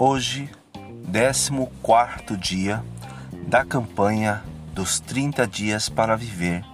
Hoje, 14 dia da campanha dos 30 dias para viver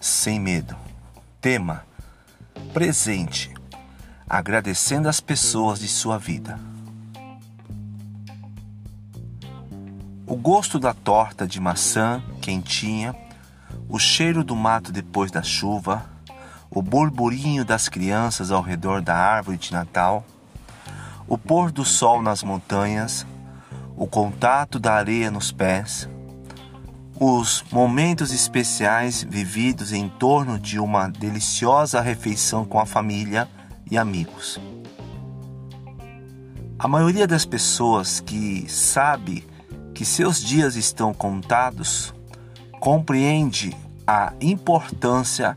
sem medo. Tema: Presente, agradecendo as pessoas de sua vida. O gosto da torta de maçã quentinha, o cheiro do mato depois da chuva, o burburinho das crianças ao redor da árvore de Natal, o pôr do sol nas montanhas, o contato da areia nos pés, os momentos especiais vividos em torno de uma deliciosa refeição com a família e amigos. A maioria das pessoas que sabe que seus dias estão contados compreende a importância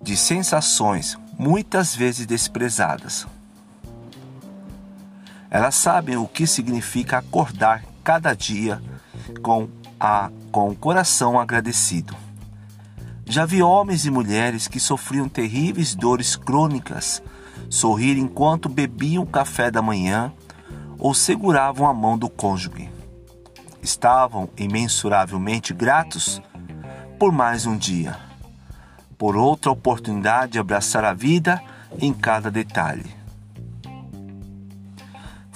de sensações muitas vezes desprezadas. Elas sabem o que significa acordar cada dia com, a, com o coração agradecido. Já vi homens e mulheres que sofriam terríveis dores crônicas sorrir enquanto bebiam café da manhã ou seguravam a mão do cônjuge. Estavam imensuravelmente gratos por mais um dia, por outra oportunidade de abraçar a vida em cada detalhe.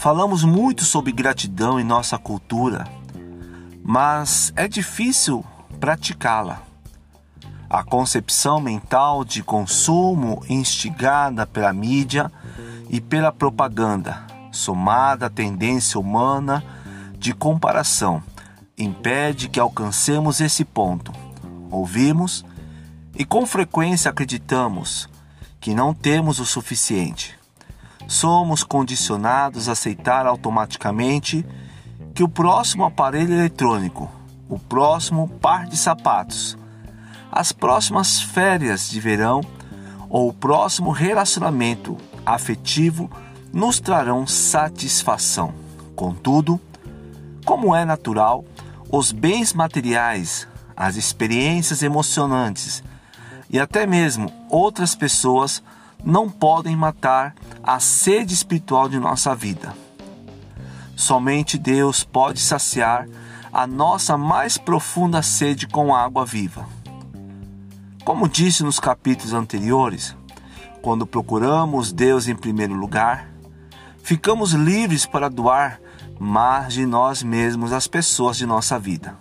Falamos muito sobre gratidão em nossa cultura, mas é difícil praticá-la. A concepção mental de consumo instigada pela mídia e pela propaganda, somada à tendência humana de comparação, impede que alcancemos esse ponto. Ouvimos e com frequência acreditamos que não temos o suficiente somos condicionados a aceitar automaticamente que o próximo aparelho eletrônico, o próximo par de sapatos, as próximas férias de verão ou o próximo relacionamento afetivo nos trarão satisfação. Contudo, como é natural, os bens materiais, as experiências emocionantes e até mesmo outras pessoas não podem matar a sede espiritual de nossa vida. Somente Deus pode saciar a nossa mais profunda sede com água viva. Como disse nos capítulos anteriores, quando procuramos Deus em primeiro lugar, ficamos livres para doar mais de nós mesmos às pessoas de nossa vida.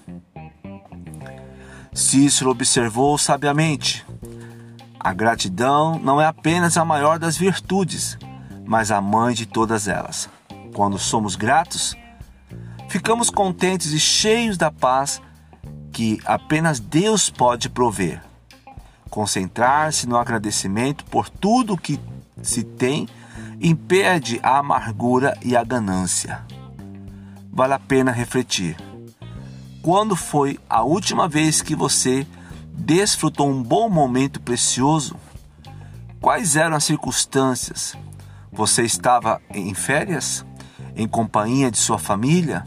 Cícero observou sabiamente: a gratidão não é apenas a maior das virtudes, mas a mãe de todas elas. Quando somos gratos, ficamos contentes e cheios da paz que apenas Deus pode prover. Concentrar-se no agradecimento por tudo que se tem impede a amargura e a ganância. Vale a pena refletir. Quando foi a última vez que você desfrutou um bom momento precioso? Quais eram as circunstâncias? Você estava em férias? Em companhia de sua família?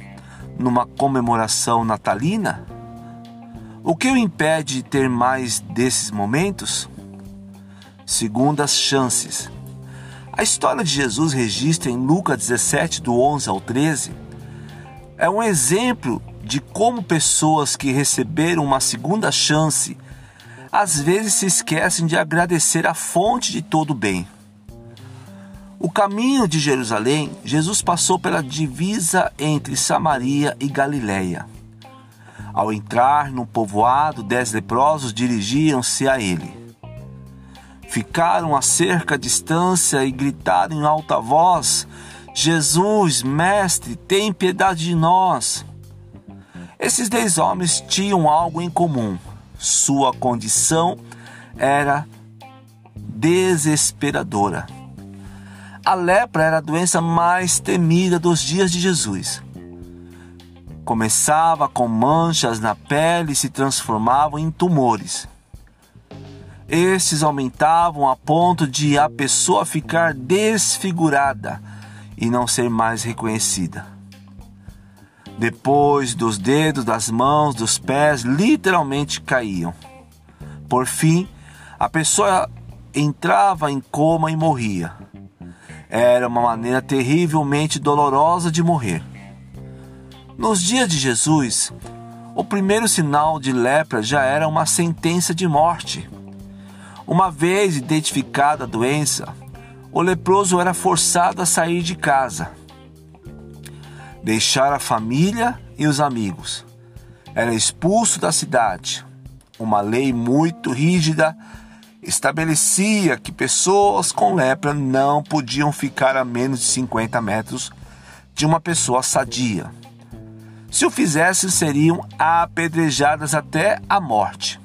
Numa comemoração natalina? O que o impede de ter mais desses momentos? Segundas chances. A história de Jesus registra em Lucas 17, do 11 ao 13, é um exemplo de como pessoas que receberam uma segunda chance às vezes se esquecem de agradecer a fonte de todo o bem. O caminho de Jerusalém, Jesus passou pela divisa entre Samaria e Galiléia. Ao entrar no povoado, dez leprosos dirigiram-se a ele. Ficaram a cerca distância e gritaram em alta voz: Jesus, mestre, tem piedade de nós. Esses dez homens tinham algo em comum. Sua condição era desesperadora a lepra era a doença mais temida dos dias de Jesus. Começava com manchas na pele e se transformavam em tumores. Estes aumentavam a ponto de a pessoa ficar desfigurada e não ser mais reconhecida. Depois dos dedos, das mãos, dos pés literalmente caíam. Por fim, a pessoa entrava em coma e morria. Era uma maneira terrivelmente dolorosa de morrer. Nos dias de Jesus, o primeiro sinal de lepra já era uma sentença de morte. Uma vez identificada a doença, o leproso era forçado a sair de casa, deixar a família e os amigos. Era expulso da cidade. Uma lei muito rígida estabelecia que pessoas com lepra não podiam ficar a menos de 50 metros de uma pessoa sadia. Se o fizessem, seriam apedrejadas até a morte.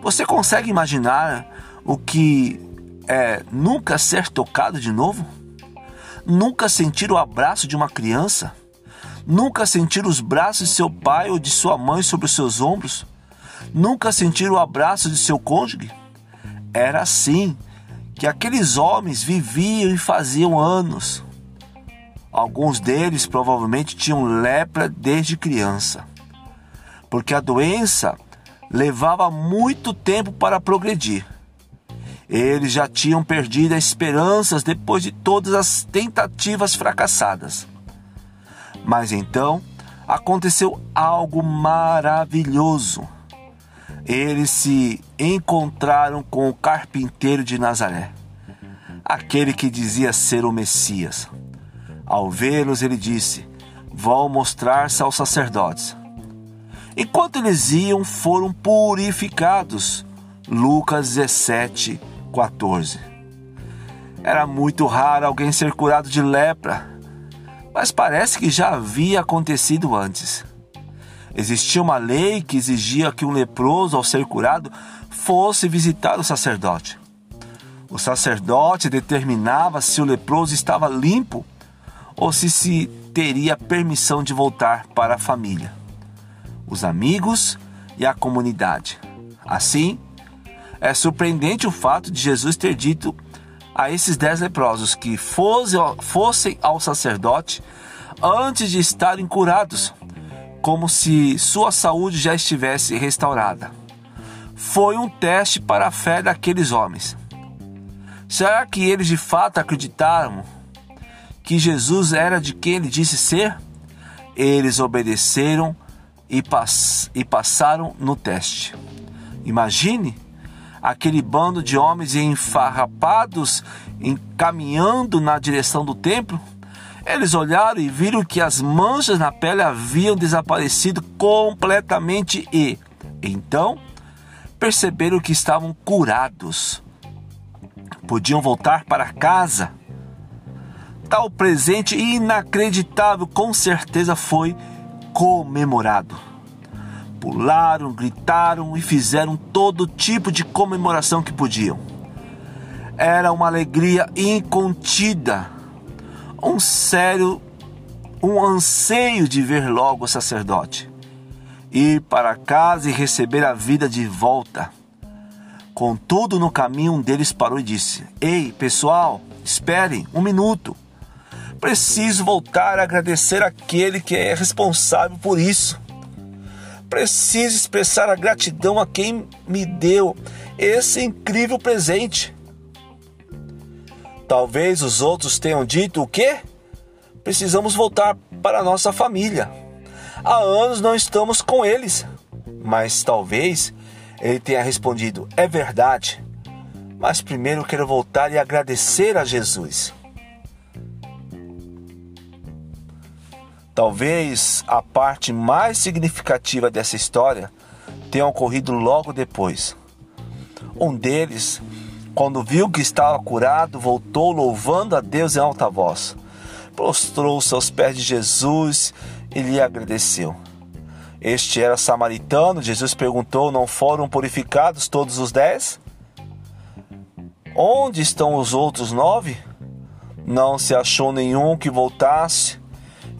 Você consegue imaginar o que é nunca ser tocado de novo? Nunca sentir o abraço de uma criança? Nunca sentir os braços de seu pai ou de sua mãe sobre os seus ombros? Nunca sentir o abraço de seu cônjuge? Era assim que aqueles homens viviam e faziam anos. Alguns deles provavelmente tinham lepra desde criança, porque a doença levava muito tempo para progredir. Eles já tinham perdido as esperanças depois de todas as tentativas fracassadas. Mas então aconteceu algo maravilhoso. Eles se encontraram com o carpinteiro de Nazaré, aquele que dizia ser o Messias. Ao vê-los, ele disse: Vão mostrar-se aos sacerdotes. Enquanto eles iam, foram purificados. Lucas 17, 14. Era muito raro alguém ser curado de lepra, mas parece que já havia acontecido antes. Existia uma lei que exigia que um leproso, ao ser curado, fosse visitar o sacerdote. O sacerdote determinava se o leproso estava limpo ou se se teria permissão de voltar para a família, os amigos e a comunidade. Assim, é surpreendente o fato de Jesus ter dito a esses dez leprosos que fossem ao sacerdote antes de estarem curados, como se sua saúde já estivesse restaurada. Foi um teste para a fé daqueles homens. Será que eles de fato acreditaram que Jesus era de quem ele disse ser, eles obedeceram e, pass e passaram no teste. Imagine aquele bando de homens enfarrapados encaminhando na direção do templo. Eles olharam e viram que as manchas na pele haviam desaparecido completamente e, então, perceberam que estavam curados. Podiam voltar para casa tal presente inacreditável com certeza foi comemorado. Pularam, gritaram e fizeram todo tipo de comemoração que podiam. Era uma alegria incontida, um sério, um anseio de ver logo o sacerdote, ir para casa e receber a vida de volta. Contudo, no caminho, um deles parou e disse: Ei, pessoal, esperem um minuto. Preciso voltar a agradecer aquele que é responsável por isso. Preciso expressar a gratidão a quem me deu esse incrível presente. Talvez os outros tenham dito o quê? Precisamos voltar para a nossa família. Há anos não estamos com eles. Mas talvez ele tenha respondido: é verdade. Mas primeiro quero voltar e agradecer a Jesus. Talvez a parte mais significativa dessa história tenha ocorrido logo depois. Um deles, quando viu que estava curado, voltou louvando a Deus em alta voz. Prostrou-se aos pés de Jesus e lhe agradeceu. Este era samaritano. Jesus perguntou: Não foram purificados todos os dez? Onde estão os outros nove? Não se achou nenhum que voltasse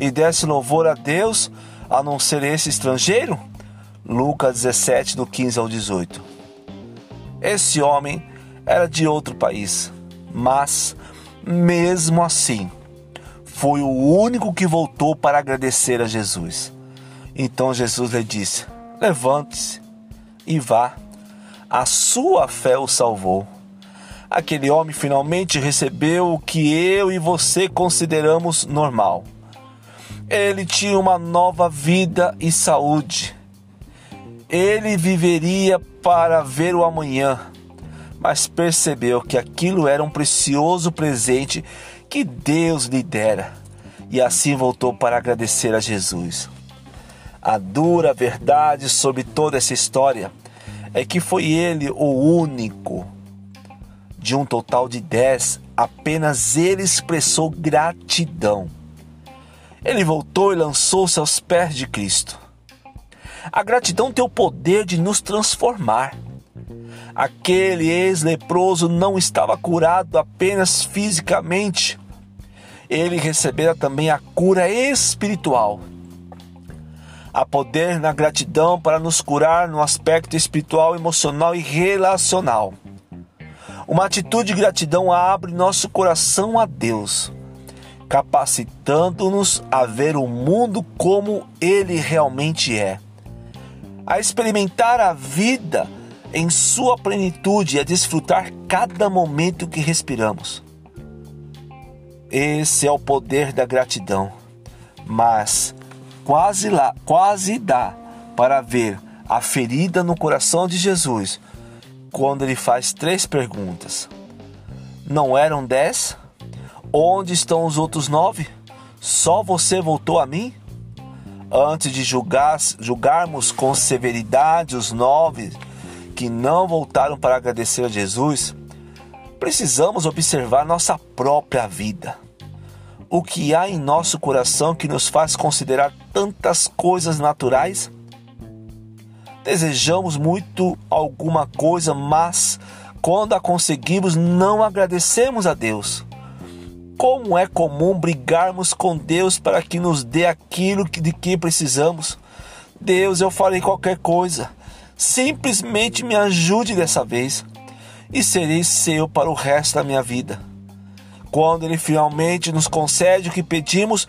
e desse louvor a Deus, a não ser esse estrangeiro? Lucas 17, do 15 ao 18. Esse homem era de outro país, mas, mesmo assim, foi o único que voltou para agradecer a Jesus. Então Jesus lhe disse: Levante-se e vá, a sua fé o salvou. aquele homem finalmente recebeu o que eu e você consideramos normal. Ele tinha uma nova vida e saúde. Ele viveria para ver o amanhã, mas percebeu que aquilo era um precioso presente que Deus lhe dera e assim voltou para agradecer a Jesus. A dura verdade sobre toda essa história é que foi ele o único. De um total de dez, apenas ele expressou gratidão. Ele voltou e lançou-se aos pés de Cristo. A gratidão tem o poder de nos transformar. Aquele ex-leproso não estava curado apenas fisicamente, ele recebera também a cura espiritual. Há poder na gratidão para nos curar no aspecto espiritual, emocional e relacional. Uma atitude de gratidão abre nosso coração a Deus, capacitando-nos a ver o mundo como ele realmente é, a experimentar a vida em sua plenitude e a desfrutar cada momento que respiramos. Esse é o poder da gratidão. Mas quase lá, quase dá para ver a ferida no coração de Jesus quando ele faz três perguntas. Não eram dez? Onde estão os outros nove? Só você voltou a mim? Antes de julgar, julgarmos com severidade os nove que não voltaram para agradecer a Jesus, precisamos observar nossa própria vida. O que há em nosso coração que nos faz considerar tantas coisas naturais? Desejamos muito alguma coisa, mas quando a conseguimos, não agradecemos a Deus. Como é comum brigarmos com Deus para que nos dê aquilo de que precisamos. Deus, eu farei qualquer coisa. Simplesmente me ajude dessa vez e serei seu para o resto da minha vida. Quando Ele finalmente nos concede o que pedimos,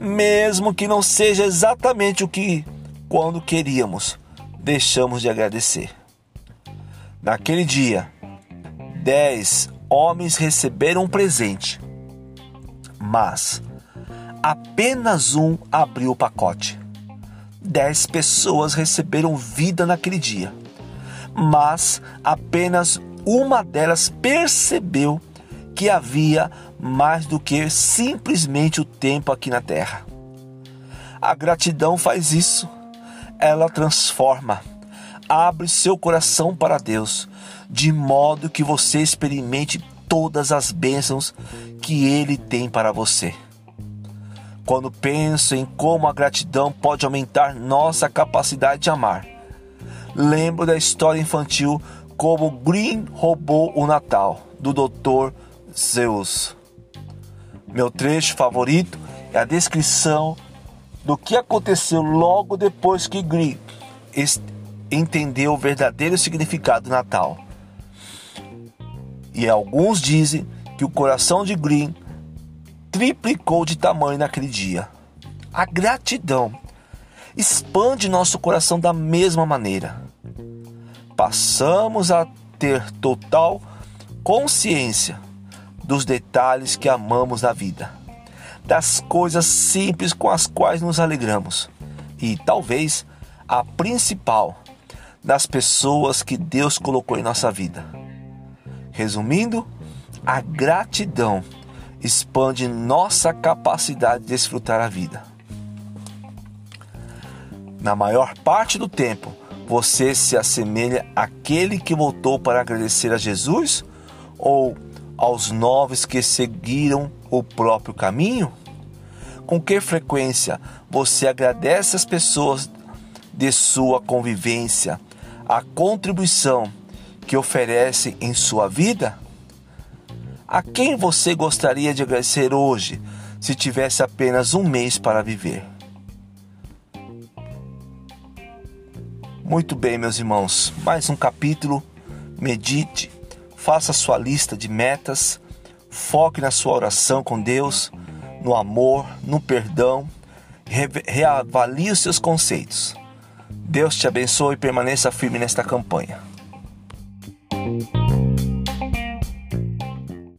mesmo que não seja exatamente o que quando queríamos, deixamos de agradecer. Naquele dia, dez homens receberam um presente, mas apenas um abriu o pacote. Dez pessoas receberam vida naquele dia, mas apenas uma delas percebeu que havia mais do que simplesmente o tempo aqui na terra. A gratidão faz isso. Ela transforma, abre seu coração para Deus, de modo que você experimente todas as bênçãos que Ele tem para você. Quando penso em como a gratidão pode aumentar nossa capacidade de amar, lembro da história infantil como Green roubou o Natal, do Dr. Zeus. Meu trecho favorito é a descrição do que aconteceu logo depois que Green entendeu o verdadeiro significado do Natal. E alguns dizem que o coração de Green triplicou de tamanho naquele dia. A gratidão expande nosso coração da mesma maneira passamos a ter total consciência dos detalhes que amamos na vida, das coisas simples com as quais nos alegramos e talvez a principal das pessoas que Deus colocou em nossa vida. Resumindo, a gratidão expande nossa capacidade de desfrutar a vida. Na maior parte do tempo, você se assemelha àquele que voltou para agradecer a Jesus ou aos novos que seguiram o próprio caminho? Com que frequência você agradece as pessoas de sua convivência, a contribuição que oferece em sua vida? A quem você gostaria de agradecer hoje se tivesse apenas um mês para viver? Muito bem, meus irmãos, mais um capítulo. Medite, faça sua lista de metas, foque na sua oração com Deus, no amor, no perdão, reavalie os seus conceitos. Deus te abençoe e permaneça firme nesta campanha.